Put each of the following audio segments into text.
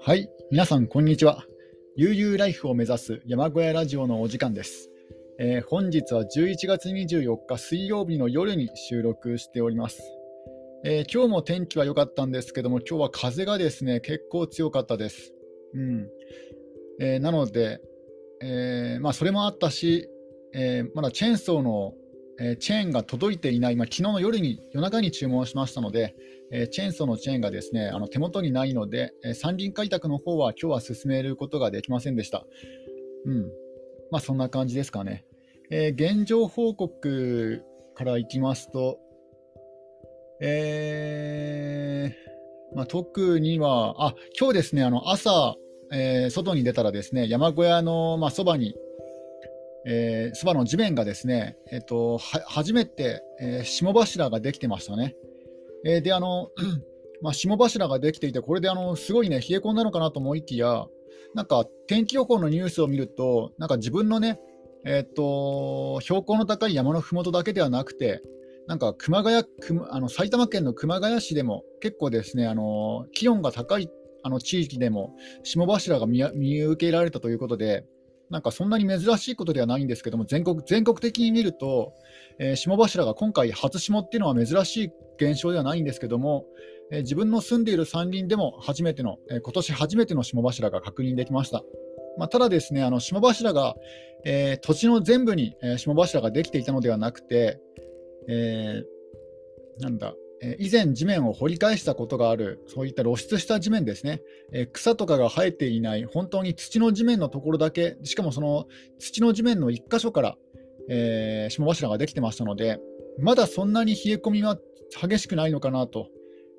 はい、皆さん、こんにちは。悠々ライフを目指す山小屋ラジオのお時間です。えー、本日は11月24日水曜日の夜に収録しております。えー、今日も天気は良かったんですけども、今日は風がですね、結構強かったです。うんえー、なので、えまあ、それもあったし、えまだチェーンソーのえー、チェーンが届いていない、まあ、昨日の夜に、夜中に注文しましたので、えー、チェーンソーのチェーンがですね、あの手元にないので、えー、三輪開拓の方は今日は進めることができませんでした。うん。まあ、そんな感じですかね。え現状報告からいきますと、えまあ、特には、あ、今日ですね、あの朝、え外に出たらですね、山小屋の、まあ、そばに、えー、そばの地面がですね、えーと、初めて、えー、霜柱ができてましたね。えー、で、あの、まあ、霜柱ができていて、これであのすごいね、冷え込んだのかなと思いきや、なんか天気予報のニュースを見ると、なんか自分のね、えーと、標高の高い山のふもとだけではなくて、なんか熊谷あの埼玉県の熊谷市でも結構ですね、あの気温が高いあの地域でも霜柱が見受けられたということで、なんかそんなに珍しいことではないんですけども、全国全国的に見ると、えー、霜柱が今回初霜っていうのは珍しい現象ではないんですけども、えー、自分の住んでいる山林でも初めての、えー、今年初めての霜柱が確認できました。まあ、ただですね、あの霜柱が、えー、土地の全部に、え、霜柱ができていたのではなくて、えー、なんだ、以前地面を掘り返したことがある、そういった露出した地面ですね、え草とかが生えていない、本当に土の地面のところだけ、しかもその土の地面の1箇所から、えー、霜柱ができてましたので、まだそんなに冷え込みは激しくないのかなと、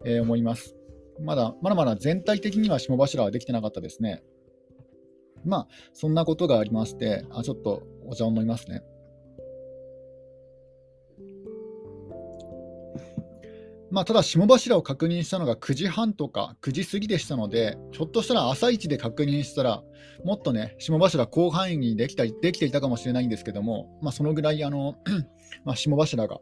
え思います。まだまだまだ全体的には霜柱はできてなかったですね。まあ、そんなことがありまして、あちょっとお茶を飲みますね。まあ、ただ、霜柱を確認したのが9時半とか9時過ぎでしたので、ひょっとしたら朝一で確認したら、もっとね、霜柱広範囲にできたできていたかもしれないんですけども、まあ、そのぐらいあの まあ、霜柱が、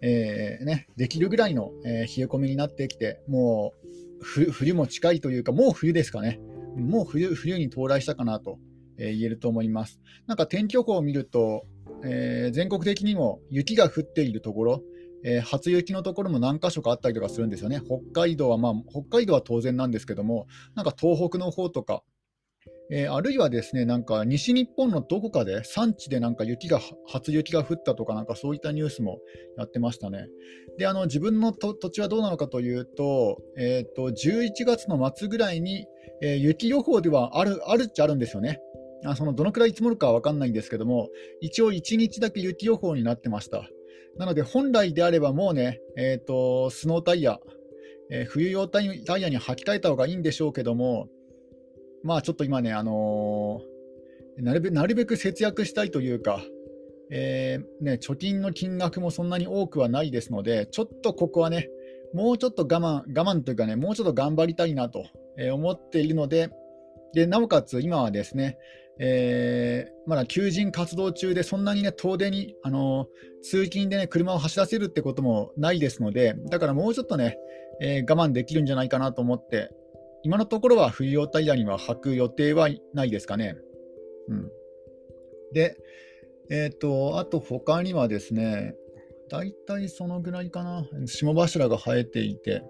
えーね、できるぐらいの、冷え込みになってきて、もう冬も近いというか、もう冬ですかね、もう冬冬に到来したかなと、言えると思います。なんか天気予報を見ると、えー、全国的にも雪が降っているところ、えー、初雪のところも何箇所かあったりとかするんですよね。北海道は、まあ、北海道は当然なんですけども、なんか東北の方とか、えー、あるいはですね、なんか西日本のどこかで産地でなんか雪が、初雪が降ったとか、なんかそういったニュースもやってましたね。で、あの自分の土地はどうなのかというと、えっ、ー、と、11月の末ぐらいに、えー、雪予報ではある、あるっちゃあるんですよね。あそのどのくらい積もるかは分かんないんですけども、一応1日だけ雪予報になってました。なので、本来であればもうね、えーと、スノータイヤ、えー、冬用タイヤに履き替えた方がいいんでしょうけども、まあちょっと今ね、あのー、なるべなるべく節約したいというか、えー、ね、貯金の金額もそんなに多くはないですので、ちょっとここはね、もうちょっと我慢、我慢というかね、もうちょっと頑張りたいなと思っているので、でなおかつ今はですね、えー、まだ求人活動中で、そんなにね、遠出に、あの通勤でね、車を走らせるってこともないですので、だからもうちょっとね、えー、我慢できるんじゃないかなと思って、今のところは冬用タイヤには履く予定はないですかね。うん、で、えっ、ー、と、あと他にはですね、大体そのぐらいかな、霜柱が生えていて、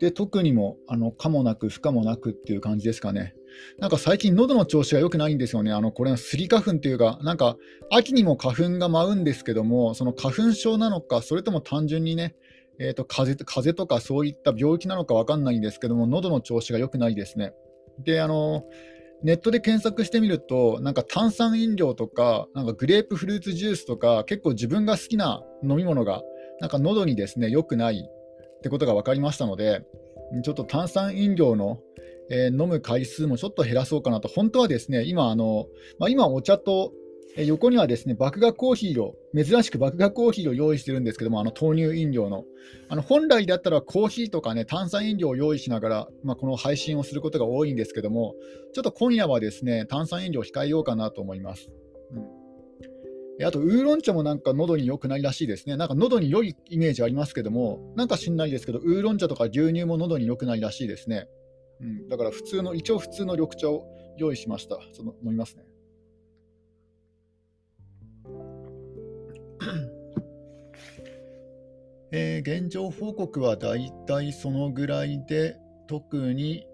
で、特にも、あの、可もなく不可もなくっていう感じですかね。なんか最近喉の調子が良くないんですよね。あの、これはスギ花粉っていうか、なんか秋にも花粉が舞うんですけども、その花粉症なのか、それとも単純にね、えーと、風邪とかそういった病気なのか分かんないんですけども、喉の調子が良くないですね。で、あの、ネットで検索してみると、なんか炭酸飲料とか、なんかグレープフルーツジュースとか、結構自分が好きな飲み物が、なんか喉にですね、良くないってことが分かりましたので、ちょっと炭酸飲料のえー、飲む回数もちょっと減らそうかなと、本当はですね、今、あのまあ、今お茶と、えー、横にはですね、麦芽コーヒーを、珍しく麦芽コーヒーを用意してるんですけども、あの豆乳飲料の。あの本来だったらコーヒーとかね、炭酸飲料を用意しながら、まあ、この配信をすることが多いんですけども、ちょっと今夜はですね、炭酸飲料を控えようかなと思います。うんあと、ウーロン茶もなんか喉に良くないらしいですね。なんか喉に良いイメージありますけども、なんか知んないですけど、ウーロン茶とか牛乳も喉に良くないらしいですね。うん、だから普通の、一応普通の緑茶を用意しました。その飲みますね。えー、現状報告はだいたいそのぐらいで、特に、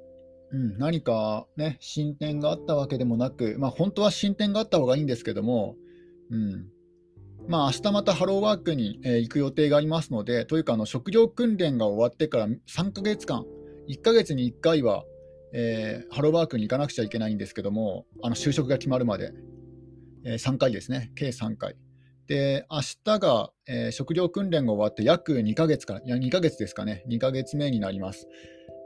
うん、何かね、進展があったわけでもなく、まあ、本当は進展があった方がいいんですけども、うん、まあ明日またハローワークに、えー、行く予定がありますので、というかあの職業訓練が終わってから3ヶ月間、1ヶ月に1回は、えー、ハローワークに行かなくちゃいけないんですけども、あの就職が決まるまで、えー、3回ですね、計3回。で、明日が、えー、食料訓練が終わって約2ヶ月か、いや、2ヶ月ですかね、2ヶ月目になります。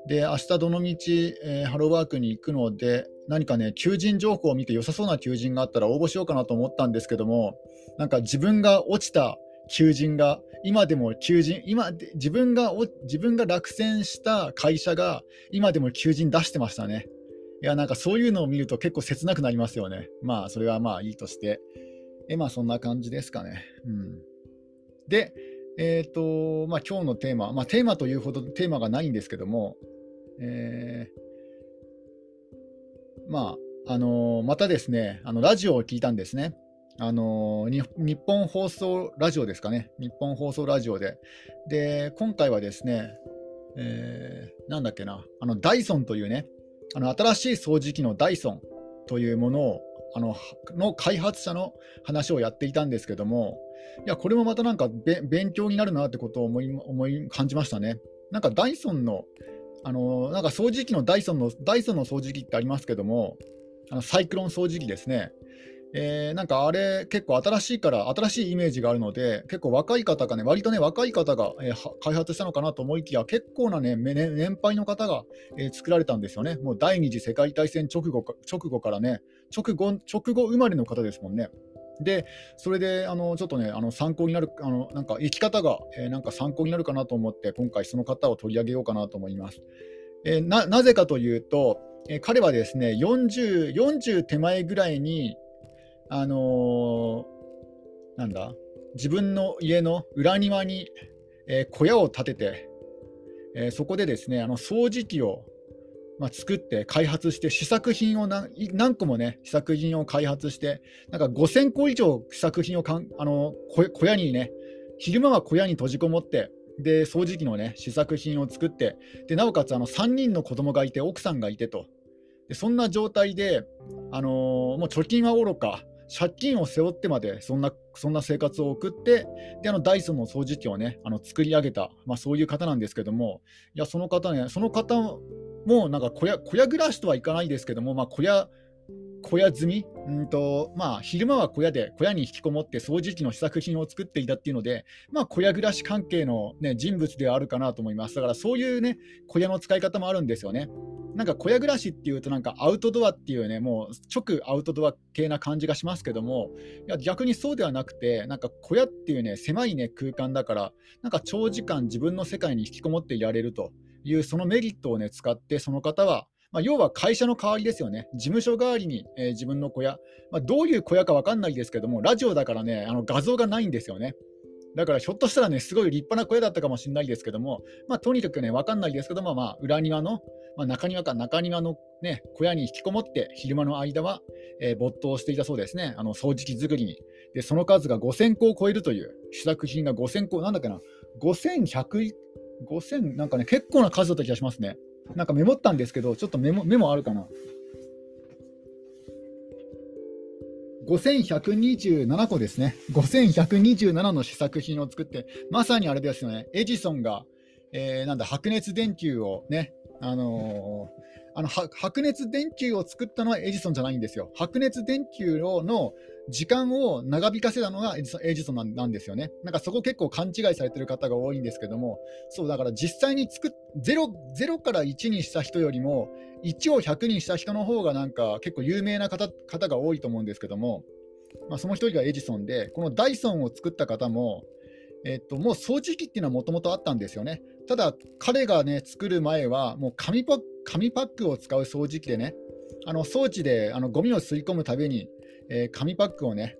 で、明日どのみち、えー、ハローワークに行くので、何かね、求人情報を見て良さそうな求人があったら応募しようかなと思ったんですけども、なんか自分が落ちた求人が、今でも求人、今自分が自分が落選した会社が今でも求人出してましたね。いや、なんかそういうのを見ると結構切なくなりますよね。まあ、それはまあいいとして。えまあそんな感じですかね。うん、で、えっ、ー、と、まあ今日のテーマ、まあテーマというほどテーマがないんですけども、えー、まあ、あの、またですね、あのラジオを聞いたんですね。あの日本放送ラジオですかね、日本放送ラジオで。で、今回はですね、えー、なんだっけな、あのダイソンというね、あの新しい掃除機のダイソンというものをあのの開発者の話をやっていたんですけども、いや、これもまたなんか勉強になるなってことを思い思い感じましたね。なんかダイソンの、あのなんか掃除機のダイソンのダイソンの掃除機ってありますけども、あのサイクロン掃除機ですね。えー、なんかあれ、結構新しいから、新しいイメージがあるので、結構若い方がね、割とね、若い方が、えー、開発したのかなと思いきや、結構なね、ね年配の方が、えー、作られたんですよね。もう第二次世界大戦直後直後からね、直後直後生まれの方ですもんね。で、それで、あのちょっとね、あの参考になる、あのなんか生き方が、えー、なんか参考になるかなと思って、今回その方を取り上げようかなと思います。えー、ななぜかというと、えー、彼はですね40、40手前ぐらいに、あのー、なんだ、自分の家の裏庭に、えー、小屋を建てて、えー、そこでですね、あの掃除機を、まあ、作って開発して、試作品を何何個もね、試作品を開発して、なんか5000個以上試作品をかんあの小屋にね、昼間は小屋に閉じこもって、で掃除機のね試作品を作ってでなおかつあの3人の子供がいて奥さんがいてと。でそんな状態で、あのー、もう貯金はおろか借金を背負ってまでそんなそんな生活を送ってであのダイソンの掃除機をねあの作り上げた、まあ、そういう方なんですけどもいやその方ねその方もなんか小屋小屋暮らしとはいかないですけども、まあ、小屋小屋済み、うんとまあ、昼間は小屋で小屋に引きこもって掃除機の試作品を作っていたっていうので、まあ、小屋暮らし関係の、ね、人物ではあるかなと思いますだからそういう、ね、小屋の使い方もあるんですよね。なんか小屋暮らしっていうとなんかアウトドアっていうねもう直アウトドア系な感じがしますけどもいや逆にそうではなくてなんか小屋っていうね狭いね空間だからなんか長時間自分の世界に引きこもっていられるというそのメリットをね使ってその方はまあ、要は会社の代わりですよね、事務所代わりに、えー、自分の小屋、まあ、どういう小屋か分かんないですけども、ラジオだからね、あの画像がないんですよね。だからひょっとしたらね、すごい立派な小屋だったかもしれないですけども、まあ、とにかくね、分かんないですけども、まあ、裏庭のまあ、中庭か中庭の、ね、小屋に引きこもって昼間の間は、えー、没頭していたそうですね、あの掃除機作りに。で、その数が5000個を超えるという、試作品が5000個、なんだっけな、5100、5000、なんかね、結構な数だった気がしますね。なんかメモったんですけど、ちょっとメモメモあるかな？5127個ですね。5127の試作品を作って、まさにあれですよね、エジソンが、えー、なんだ白熱電球をね、あのー、あの白熱電球を作ったのはエジソンじゃないんですよ。白熱電球の時間を長引かせたのがエジソンなんですよね。なんかそこ結構勘違いされてる方が多いんですけども、そうだから実際に作っ 0, 0から1にした人よりも、1を100にした人の方がなんか結構有名な方方が多いと思うんですけども、まあ、その一人がエジソンで、このダイソンを作った方も、えっと、もう掃除機っていうのはもともとあったんですよね。ただ、彼がね、作る前は、もう紙パ紙パックを使う掃除機でね、あの装置であのゴミを吸い込むたびに、えー、紙パックをね、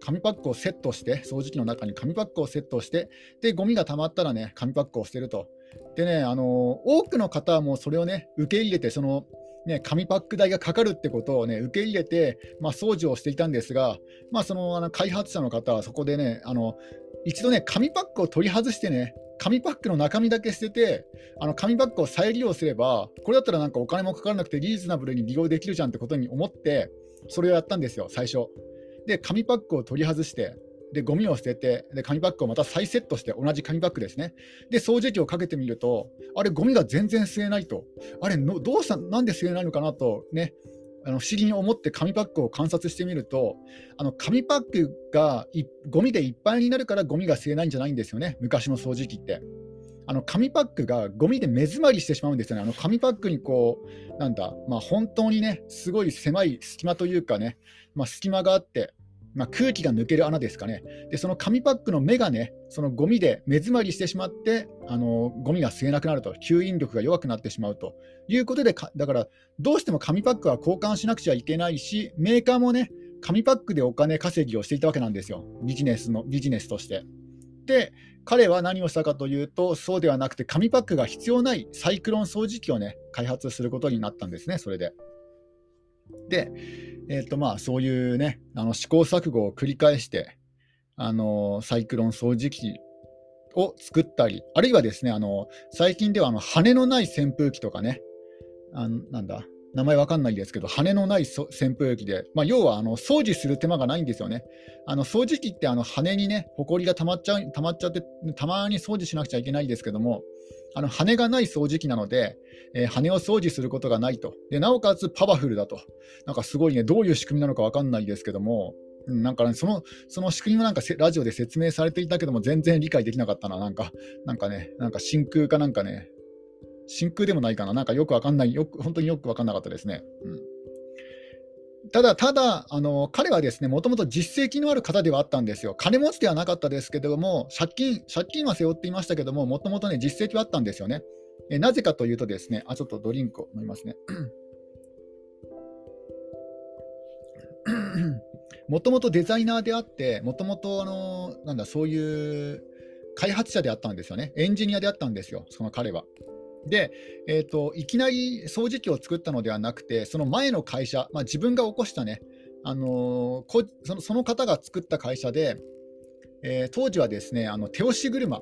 紙パックをセットして、掃除機の中に紙パックをセットして、で、ゴミが溜まったらね、紙パックを捨てると。でね、あの多くの方はもうそれをね、受け入れて、その、ね、紙パック代がかかるってことをね、受け入れて、まあ、掃除をしていたんですが、まあ、そのあの開発者の方はそこでね、あの一度ね、紙パックを取り外してね、紙パックの中身だけ捨てて、あの紙パックを再利用すれば、これだったらなんかお金もかからなくてリーズナブルに利用できるじゃんってことに思って、それをやったんですよ、最初。で、紙パックを取り外して、で、ゴミを捨てて、で、紙パックをまた再セットして、同じ紙パックですね。で、掃除機をかけてみると、あれ、ゴミが全然吸えないと。あれの、どうした、なんで吸えないのかなと、ね、あの不思議に思って紙パックを観察してみると、あの紙パックがゴミでいっぱいになるからゴミが吸えないんじゃないんですよね、昔の掃除機って。あの紙パックがゴミで目詰まりしてしまうんですよね。あの紙パックにこう、なんだ、まあ、本当にね、すごい狭い隙間というかね、まあ、隙間があって、まあ、空気が抜ける穴ですかね。で、その紙パックの目がね、そのゴミで目詰まりしてしまって、あのゴミが吸えなくなると、吸引力が弱くなってしまうということで、だから、どうしても紙パックは交換しなくちゃいけないし、メーカーもね、紙パックでお金稼ぎをしていたわけなんですよ、ビジネスのビジネスとして。で、彼は何をしたかというと、そうではなくて、紙パックが必要ないサイクロン掃除機をね、開発することになったんですね、それで。で、えーとまあ、そういうね、あの試行錯誤を繰り返して、あのサイクロン掃除機を作ったり、あるいはですね、あの最近ではあの羽のない扇風機とかね、あのなんだ、名前わかんないですけど、羽のない扇風機で、まあ、要はあの掃除する手間がないんですよね。あの掃除機ってあの羽にね、ほこりが溜まっちゃう溜まっちゃって、たまに掃除しなくちゃいけないんですけども、あの羽がない掃除機なので、えー、羽を掃除することがないと。で、なおかつパワフルだと、なんかすごいね、どういう仕組みなのか分かんないですけども、なんかね、そのその仕組みもなんかラジオで説明されていたけども、全然理解できなかったな、なんか、なんかね、なんか真空かなんかね、真空でもないかな、なんかよく分かんない、よく本当によく分かんなかったですね。うんただ、ただ、あの彼はですね、もともと実績のある方ではあったんですよ。金持ちではなかったですけども、借金、借金は背負っていましたけども、もともとね、実績はあったんですよね。えなぜかというとですね、あ、ちょっとドリンクを飲みますね。もともとデザイナーであって、もともとなんだそういう開発者であったんですよね、エンジニアであったんですよ、その彼は。で、えーと、いきなり掃除機を作ったのではなくて、その前の会社、まあ、自分が起こしたね、あのー、そのその方が作った会社で、えー、当時はですね、あの手押し車、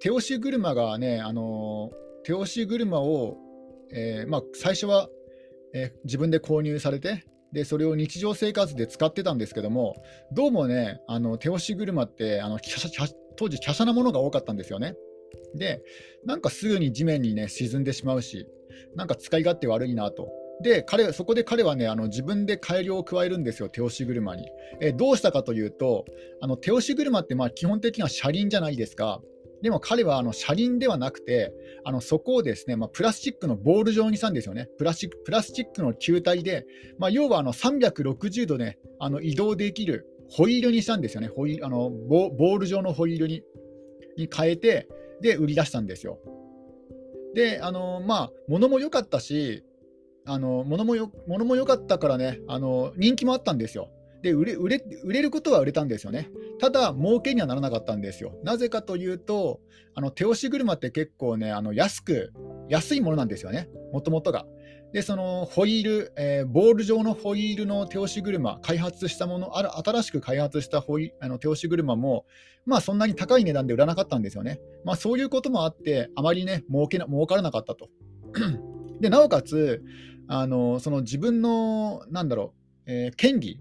手押し車がね、あのー、手押し車を、えまあ、最初は、え自分で購入されてで、それを日常生活で使ってたんですけども、どうもね、あの手押し車ってあの当時、華奢なものが多かったんですよね。で、なんかすぐに地面にね、沈んでしまうし、なんか使い勝手悪いなと。で、彼そこで彼はね、あの自分で改良を加えるんですよ、手押し車に。えどうしたかというと、あの手押し車ってまあ基本的には車輪じゃないですか。でも彼はあの車輪ではなくて、あのそこをですね、まあ、プラスチックのボール状にしたんですよね。プラスチックプラスチックの球体で、まあ、要はあの360度ね、あの移動できるホイールにしたんですよね。ホイあのボール状のホイールにに変えて、で売り出したんですよ。で、あのまあ、物も良かったし、あの物もよ物も良かったからね、あの人気もあったんですよ。で売れ売れ売れることは売れたんですよね。ただ、儲けにはならなかったんですよ。なぜかというと、あの手押し車って結構ね、あの安く、安いものなんですよね、もともとが。で、そのホイール、えー、ボール状のホイールの手押し車、開発したもの、ある新しく開発したホイあの手押し車も、まあそんなに高い値段で売らなかったんですよね。まあそういうこともあって、あまりね、儲けな儲からなかったと。で、なおかつ、あのその自分の、なんだろう、えー、権利、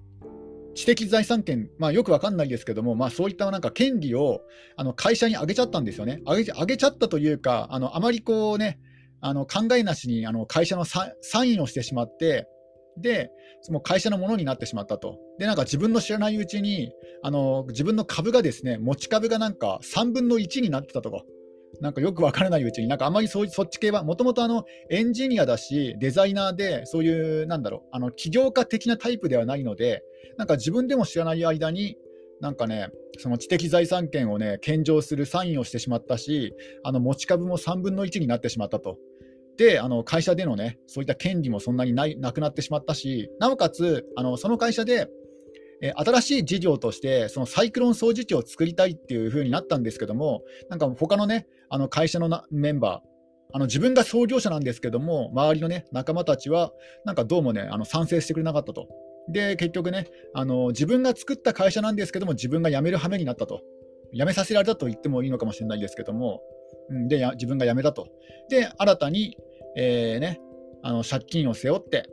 知的財産権、まあ、よくわかんないですけども、まあ、そういったなんか権利をあの会社にあげちゃったんですよね。あげ上げちゃったというか、あのあまりこうね、あの考えなしにあの会社のサインをしてしまって、で、その会社のものになってしまったと。で、なんか自分の知らないうちに、あの自分の株がですね、持ち株がなんか3分の1になってたとか。なんかよくわからないうちに、なんかあまりそそっち系は、もともとエンジニアだし、デザイナーで、そういう、なんだろう、あの起業家的なタイプではないので、なんか自分でも知らない間に、なんかね、その知的財産権をね、献上するサインをしてしまったし、あの持ち株も3分の1になってしまったと。で、あの会社でのね、そういった権利もそんなにないなくなってしまったし、なおかつ、あのその会社で、え、新しい事業として、そのサイクロン掃除機を作りたいっていう風になったんですけども、なんか他のね、あの会社のなメンバー、あの自分が創業者なんですけども、周りのね、仲間たちは、なんかどうもね、あの賛成してくれなかったと。で、結局ね、あの自分が作った会社なんですけども、自分が辞める羽目になったと。辞めさせられたと言ってもいいのかもしれないですけども、ん、で、自分が辞めたと。で、新たに、えー、ね、あの借金を背負って、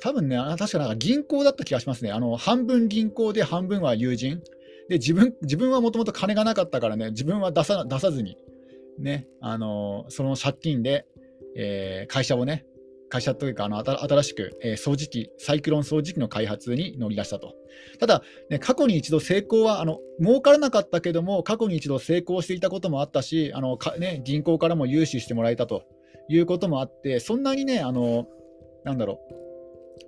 多分ね、確かなんか銀行だった気がしますね。あの半分銀行で半分は友人。で、自分自分はもともと金がなかったからね、自分は出さ出さずに、ね、あのその借金で、えー、会社をね、会社というかあの新しく、えー、掃除機、サイクロン掃除機の開発に乗り出したと。ただ、ね、過去に一度成功はあの儲からなかったけども、過去に一度成功していたこともあったし、あのかね、銀行からも融資してもらえたということもあって、そんなにね、あのなんだろ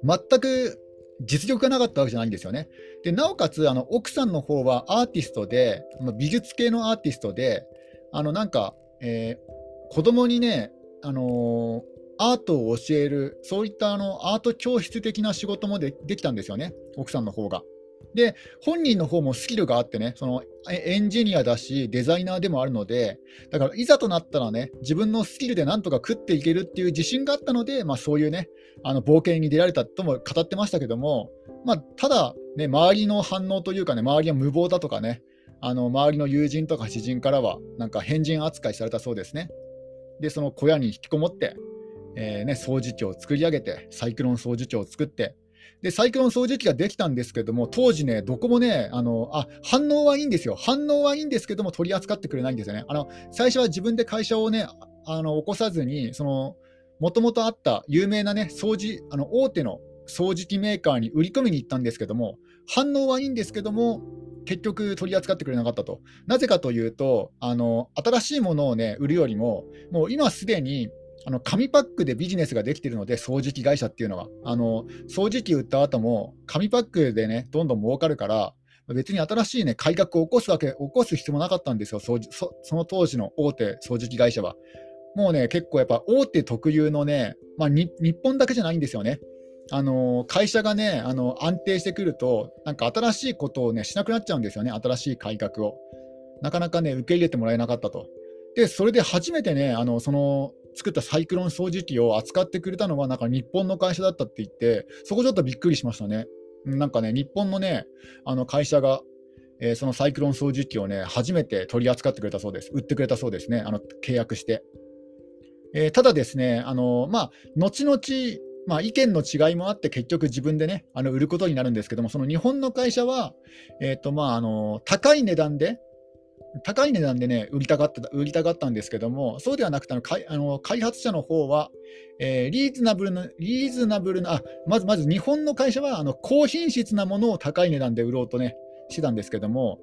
う、全く実力がなかったわけじゃないんですよね。でなおかつあの、奥さんの方はアーティストで、美術系のアーティストで、あのなんか、えー、子供にね、あのーアートを教える、そういったあのアート教室的な仕事もでできたんですよね、奥さんの方が。で、本人の方もスキルがあってね、そのエンジニアだし、デザイナーでもあるので、だからいざとなったらね、自分のスキルでなんとか食っていけるっていう自信があったので、まあ、そういうね、あの冒険に出られたとも語ってましたけども、まあ、ただ、ね、周りの反応というかね、周りは無謀だとかね、あの周りの友人とか知人からは、なんか変人扱いされたそうですね。で、その小屋に引きこもって、えー、ね、掃除機を作り上げて、サイクロン掃除機を作って、で、サイクロン掃除機ができたんですけども、当時ね、どこもね、あの、あ、反応はいいんですよ。反応はいいんですけども、取り扱ってくれないんですよね。あの、最初は自分で会社をね、あの、起こさずに、その、もともとあった有名なね、掃除、あの、大手の掃除機メーカーに売り込みに行ったんですけども、反応はいいんですけども、結局取り扱ってくれなかったと。なぜかというと、あの、新しいものをね、売るよりも、もう今すでに、あの紙パックでビジネスができているので、掃除機会社っていうのは、あの掃除機売った後も、紙パックでね、どんどん儲かるから、別に新しい、ね、改革を起こすわけ、起こす必要もなかったんですよ、掃除そその当時の大手掃除機会社は。もうね、結構やっぱ大手特有のね、まあ、日本だけじゃないんですよね。あの会社がねあの安定してくると、なんか新しいことをねしなくなっちゃうんですよね、新しい改革を。なかなかね受け入れてもらえなかったと。で、それで初めてね、あのその作ったサイクロン掃除機を扱ってくれたのは、なんか日本の会社だったって言って、そこちょっとびっくりしましたね。なんかね、日本のね、あの会社が、えー、そのサイクロン掃除機をね、初めて取り扱ってくれたそうです。売ってくれたそうですね、あの契約して。えー、ただですね、あのまあ、後々、まあ、意見の違いもあって、結局自分でね、あの売ることになるんですけども、その日本の会社は、えーとまあ、あの高い値段で高い値段でね、売りたがった売りたがったんですけども、そうではなくて、あの開あの開発者の方は、えー、リーズナブルな、リーズナブルな、あまずまず日本の会社はあの高品質なものを高い値段で売ろうとね、してたんですけども、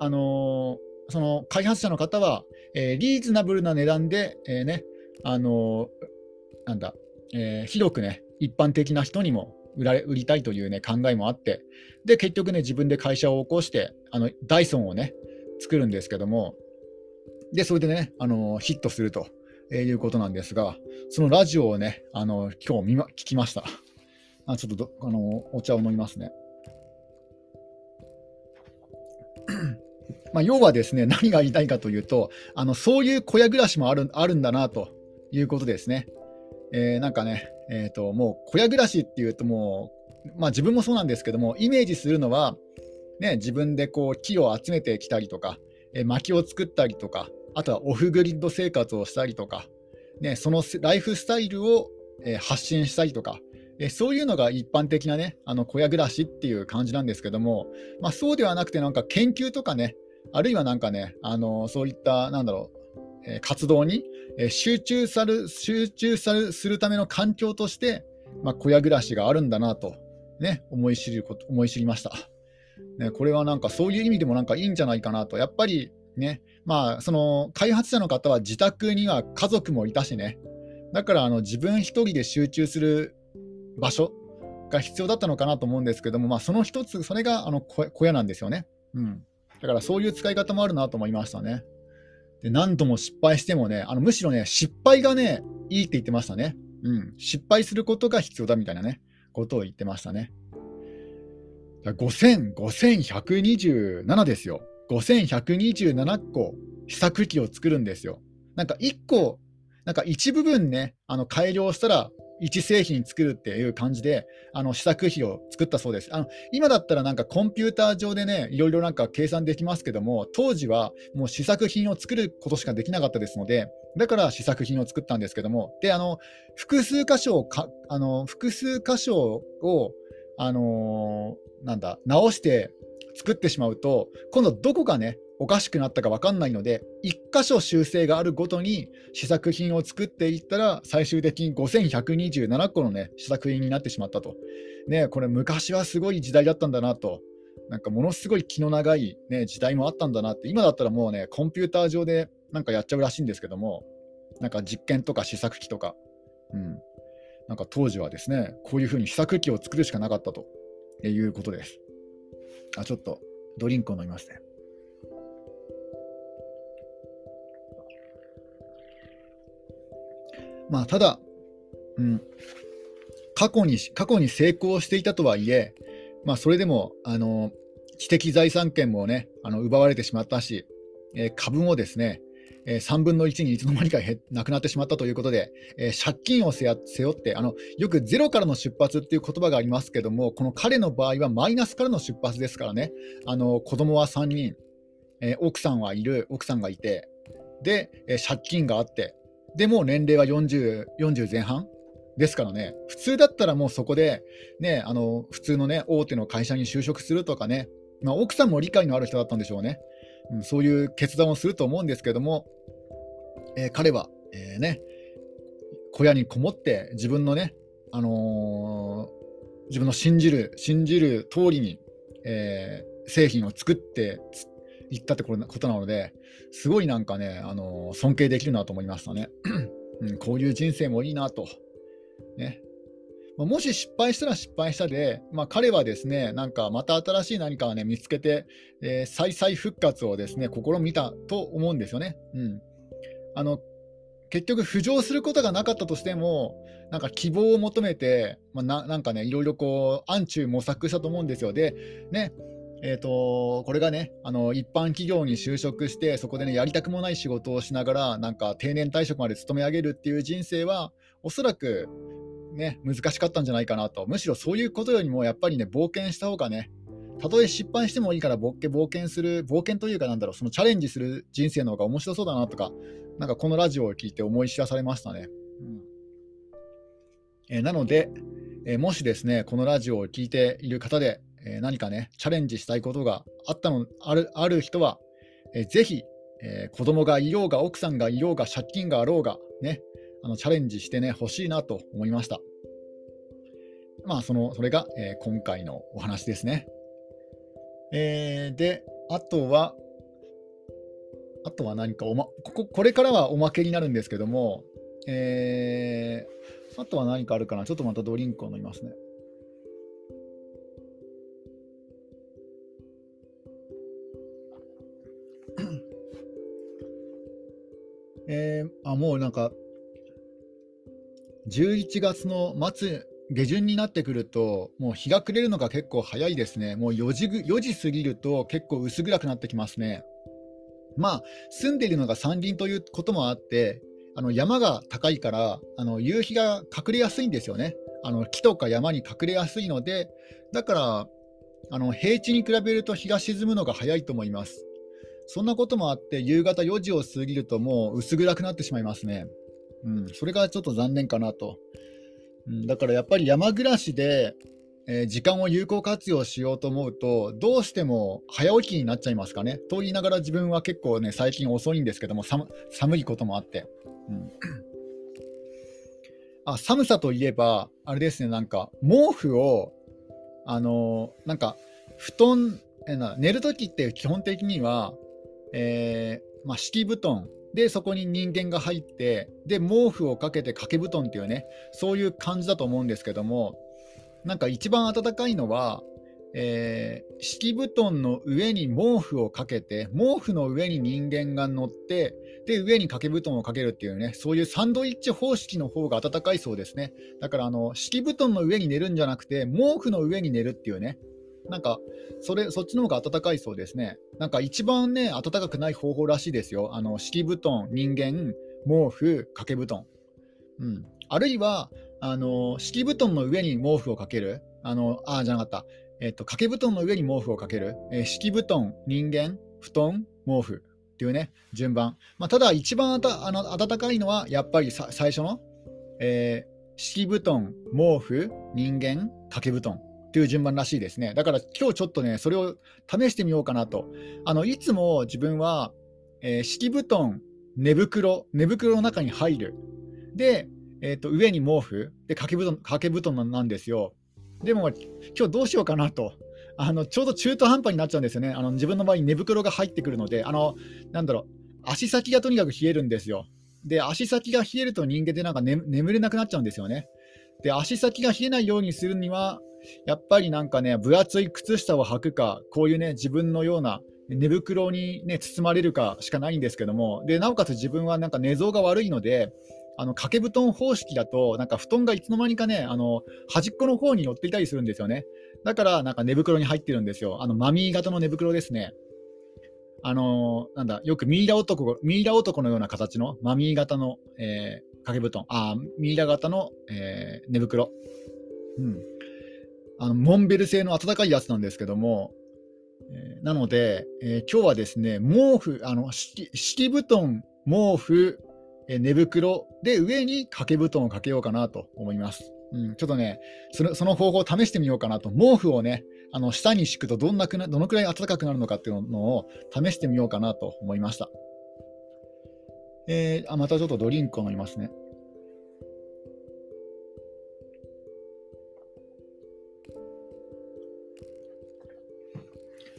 あのー、その開発者の方は、えー、リーズナブルな値段で、えー、ね、あのなんだ、え広くね、一般的な人にも売られ売りたいという、ね、考えもあって、で結局ね、自分で会社を起こして、あのダイソンをね、作るんですけども、で、それでね、あのヒットするということなんですが、そのラジオをね、あの今日見、ま、聞きました。あちょっとあのお茶を飲みますね。まあ、要はですね、何が言いたいかというと、あのそういう小屋暮らしもあるあるんだなということですね。えー、なんかね、えーと、もう小屋暮らしっていうともう、まあ、自分もそうなんですけども、イメージするのは、ね、自分でこう木を集めてきたりとか、え薪を作ったりとか、あとはオフグリッド生活をしたりとか、ね、そのライフスタイルを、え発信したりとか、えそういうのが一般的なね、あの小屋暮らしっていう感じなんですけども、まあ、そうではなくて、なんか研究とかね、あるいはなんかね、あのそういった、なんだろう、え活動に、え集中さる集中さるするための環境として、まあ、小屋暮らしがあるんだなと、ね、思い知ること思い知りました。ね、これはなんかそういう意味でもなんかいいんじゃないかなと、やっぱりね、まあ、その開発者の方は自宅には家族もいたしね、だからあの自分一人で集中する場所が必要だったのかなと思うんですけども、まあ、その一つ、それがあの小屋なんですよね。うん。だからそういう使い方もあるなと思いましたね。で何度も失敗してもね、あのむしろね、失敗がね、いいって言ってましたね。うん。失敗することが必要だみたいなね、ことを言ってましたね。5000、5127ですよ。5127個試作機を作るんですよ。なんか1個、なんか一部分ね、あの改良したら1製品作るっていう感じで、あの試作機を作ったそうです。あの今だったらなんかコンピューター上でね、いろいろなんか計算できますけども、当時はもう試作品を作ることしかできなかったですので、だから試作品を作ったんですけども、で、あの、複数箇所をか、あの、複数箇所を、あのー、なんだ、直して作ってしまうと、今度どこがね、おかしくなったか分かんないので、1箇所修正があるごとに試作品を作っていったら、最終的に5127個のね、試作品になってしまったと。ね、これ昔はすごい時代だったんだなと。なんかものすごい気の長い、ね、時代もあったんだなって、今だったらもうね、コンピューター上でなんかやっちゃうらしいんですけども、なんか実験とか試作機とか、うん、なんか当時はですね、こういうふうに試作機を作るしかなかったということです。あ、ちょっとドリンクを飲みますね。まあ、ただ、うん、過去に過去に成功していたとはいえ、まあ、それでもあの知的財産権もねあの奪われてしまったし、えー、株もですね、えー、3分の1にいつの間にかなくなってしまったということで、えー、借金を背負ってあの、よくゼロからの出発っていう言葉がありますけども、この彼の場合はマイナスからの出発ですからね、あの子供は3人、え奥さんはいる、奥さんがいて、で、え借金があって、でも年齢は 40, 40前半ですからね、普通だったらもうそこで、ね、あの普通の、ね、大手の会社に就職するとかね、まあ、奥さんも理解のある人だったんでしょうね、うん、そういう決断をすると思うんですけども、えー、彼は、えー、ね、小屋にこもって自分のね、あのー、自分の信じる、信じる通りに、えー、製品を作っていったってことなので、すごいなんかね、あの尊敬できるなと思いましたね。うん、こういう人生もいいなと。ね。もし失敗したら失敗したで、まあ、彼はですね、なんかまた新しい何かをね、見つけて、えー、再々復活をですね、試みたと思うんですよね。うん。あの、結局浮上することがなかったとしても、なんか希望を求めて、まあ、ななんかね、いろいろこう、暗中模索したと思うんですよ。で、ね、えーと、これがねあの一般企業に就職してそこでねやりたくもない仕事をしながらなんか定年退職まで勤め上げるっていう人生はおそらくね難しかったんじゃないかなとむしろそういうことよりもやっぱりね冒険した方がねたとえ失敗してもいいから冒険する冒険というかなんだろうそのチャレンジする人生の方が面白そうだなとかなんかこのラジオを聞いて思い知らされましたね。うんえ、なので、え、もしですねこのラジオを聞いている方でえ何かね、チャレンジしたいことがあったのあるある人は、えー、ぜひ、えー、子供がいようが、奥さんがいようが、借金があろうが、ね、あのチャレンジしてね、欲しいなと思いました。まあ、その、それが、えー、今回のお話ですね。えー、で、あとは、あとは何かおま、ここ、これからはおまけになるんですけども、えー、あとは何かあるかなちょっとまたドリンクを飲みますね。えー、あもうなんか、11月の末、下旬になってくると、もう日が暮れるのが結構早いですね。もう4時 ,4 時過ぎると結構薄暗くなってきますね。まあ、住んでいるのが山林ということもあって、あの山が高いからあの夕日が隠れやすいんですよね。あの木とか山に隠れやすいので、だからあの平地に比べると日が沈むのが早いと思います。そんなこともあって、夕方4時を過ぎるともう薄暗くなってしまいますね。うん、それがちょっと残念かなと。うん、だからやっぱり山暮らしで、えー、時間を有効活用しようと思うと、どうしても早起きになっちゃいますかね。と言いながら自分は結構ね、最近遅いんですけども、寒いこともあって。うん、あ寒さといえば、あれですね、なんか毛布を、あのー、なんか布団、えな寝るときって基本的にはえー、まあ、敷布団でそこに人間が入ってで毛布をかけて掛け布団っていうねそういう感じだと思うんですけどもなんか一番暖かいのは、えー、敷布団の上に毛布をかけて毛布の上に人間が乗ってで上に掛け布団をかけるっていうねそういうサンドイッチ方式の方が暖かいそうですね。だからあの敷布団の上に寝るんじゃなくて毛布の上に寝るっていうねなんかそれそっちの方が暖かいそうですね。なんか一番ね、暖かくない方法らしいですよ。あの敷布団、人間、毛布、掛け布団。うん、あるいはあの敷布団の上に毛布をかける。あのあじゃなかった。えっと、掛け布団の上に毛布をかける。えー、敷布団、人間、布団、毛布っていうね、順番。まあ、ただ、一番あたあの暖かいのは、やっぱりさ最初の、えー、敷布団、毛布、人間、掛け布団。っていう順番らしいですね。だから今日ちょっとね、それを試してみようかなと。あのいつも自分は、えー、敷布団、寝袋、寝袋の中に入る。で、えーと、上に毛布、で掛け布団掛け布団なんですよ。でも、今日どうしようかなと。あのちょうど中途半端になっちゃうんですよね。あの自分の場合、寝袋が入ってくるので、あのなんだろう、足先がとにかく冷えるんですよ。で、足先が冷えると人間ってなんか、ね、眠れなくなっちゃうんですよね。で、足先が冷えないようにするには、やっぱりなんかね、分厚い靴下を履くか、こういうね、自分のような寝袋に、ね、包まれるかしかないんですけども、でなおかつ自分はなんか寝相が悪いので、あの掛け布団方式だと、なんか布団がいつの間にかね、あの端っこの方に寄っていたりするんですよね。だから、なんか寝袋に入ってるんですよ。あのマミー型の寝袋ですね。あのなんだ、よくミイラ男ミイラ男のような形のマミー型の、えー、掛け布団、あミイラ型の、えー、寝袋。うん。あのモンベル製の暖かいやつなんですけども、えー、なので、えー、今日はですね、毛布、あの敷敷布団、毛布、えー、寝袋で上に掛け布団をかけようかなと思います。うん、ちょっとねその、その方法を試してみようかなと、毛布をね、あの下に敷くとどんなくなどのくらい暖かくなるのかっていうのを試してみようかなと思いました。えー、あまたちょっとドリンクを飲みますね。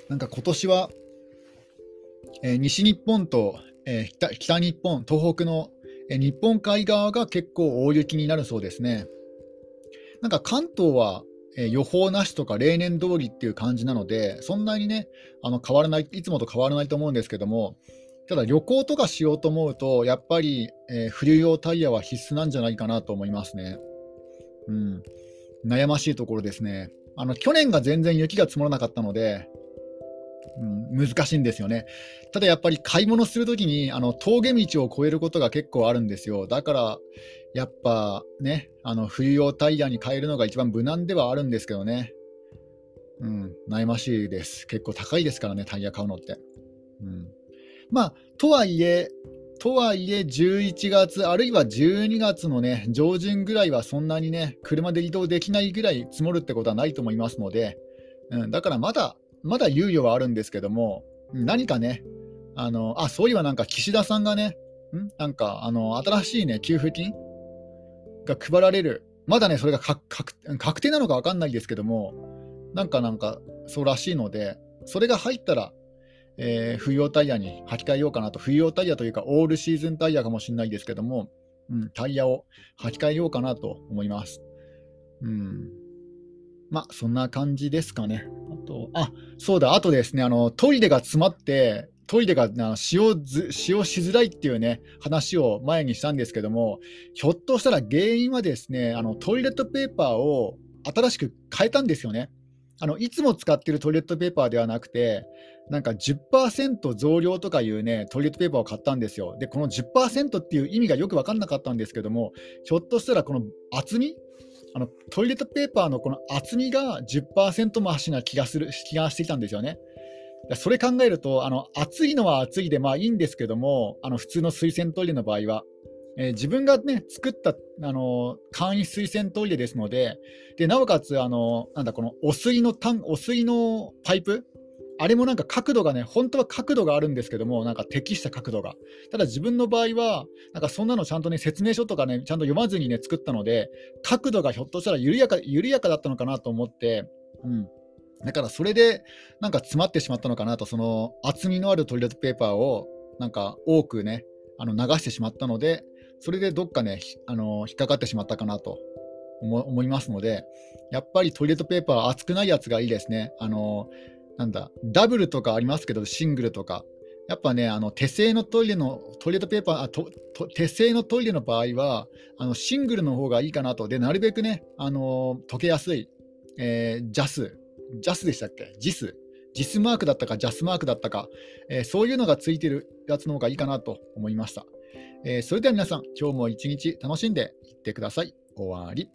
なんか今年は、えー、西日本と、えー、北北日本、東北の、えー、日本海側が結構大雪になるそうですね。なんか関東は、えー、予報なしとか例年通りっていう感じなので、そんなにね、あの変わらない、いつもと変わらないと思うんですけども、ただ旅行とかしようと思うと、やっぱり、えー、冬用タイヤは必須なんじゃないかなと思いますね。うん、悩ましいところですね。あの去年が全然雪が積もらなかったので、うん、難しいんですよね。ただやっぱり買い物するときにあの峠道を越えることが結構あるんですよ。だからやっぱね、あの冬用タイヤに変えるのが一番無難ではあるんですけどね。うん、悩ましいです。結構高いですからね、タイヤ買うのって。うん、まあ、とはいえ、とはいえ、11月、あるいは12月のね、上旬ぐらいはそんなにね、車で移動できないぐらい積もるってことはないと思いますので、うん、だからまだまだ猶予はあるんですけども、何かね、あのあそういえばなんか岸田さんがね、ん？なんかあの新しいね、給付金が配られる、まだね、それが確定なのか分かんないですけども、なんかなんかそうらしいので、それが入ったら、えー、冬用タイヤに履き替えようかなと、冬用タイヤというか、オールシーズンタイヤかもしれないですけども、うん、タイヤを履き替えようかなと思います。うんまあ、そんな感じですかね。と、あ、そうだ、あとですね、あの、トイレが詰まって、トイレが使用使用しづらいっていうね、話を前にしたんですけども、ひょっとしたら原因はですね、あの、トイレットペーパーを新しく変えたんですよね。あのいつも使ってるトイレットペーパーではなくて、なんか10%増量とかいうね、トイレットペーパーを買ったんですよ。で、この10%っていう意味がよく分かんなかったんですけども、ひょっとしたらこの厚みあのトイレットペーパーのこの厚みが10%増しな気がする気がしてきたんですよね。それ考えると、あの厚いのは厚いでまあいいんですけども、あの普通の水洗トイレの場合は、えー、自分が、ね、作ったあの簡易水洗トイレですので、でなおかつあのなんだこの汚水のタン汚水のパイプ、あれもなんか角度がね、本当は角度があるんですけども、なんか適した角度が。ただ自分の場合は、なんかそんなのちゃんとね、説明書とかね、ちゃんと読まずにね、作ったので、角度がひょっとしたら緩やか緩やかだったのかなと思って、うん。だからそれで、なんか詰まってしまったのかなと、その厚みのあるトイレットペーパーを、なんか多くね、あの流してしまったので、それでどっかね、あの引っかかってしまったかなと思いますので、やっぱりトイレットペーパー厚くないやつがいいですね。あのなんだ、ダブルとかありますけど、シングルとか。やっぱね、あの手製のトイレの、トイレットペーパー、あと手製のトイレの場合は、あのシングルの方がいいかなと。で、なるべくね、あの溶けやすい、えー、ジャス、ジャスでしたっけ？ジス。ジスマークだったか、ジャスマークだったか、えー、そういうのがついてるやつの方がいいかなと思いました。えー、それでは皆さん、今日も一日楽しんでいってください。終わり。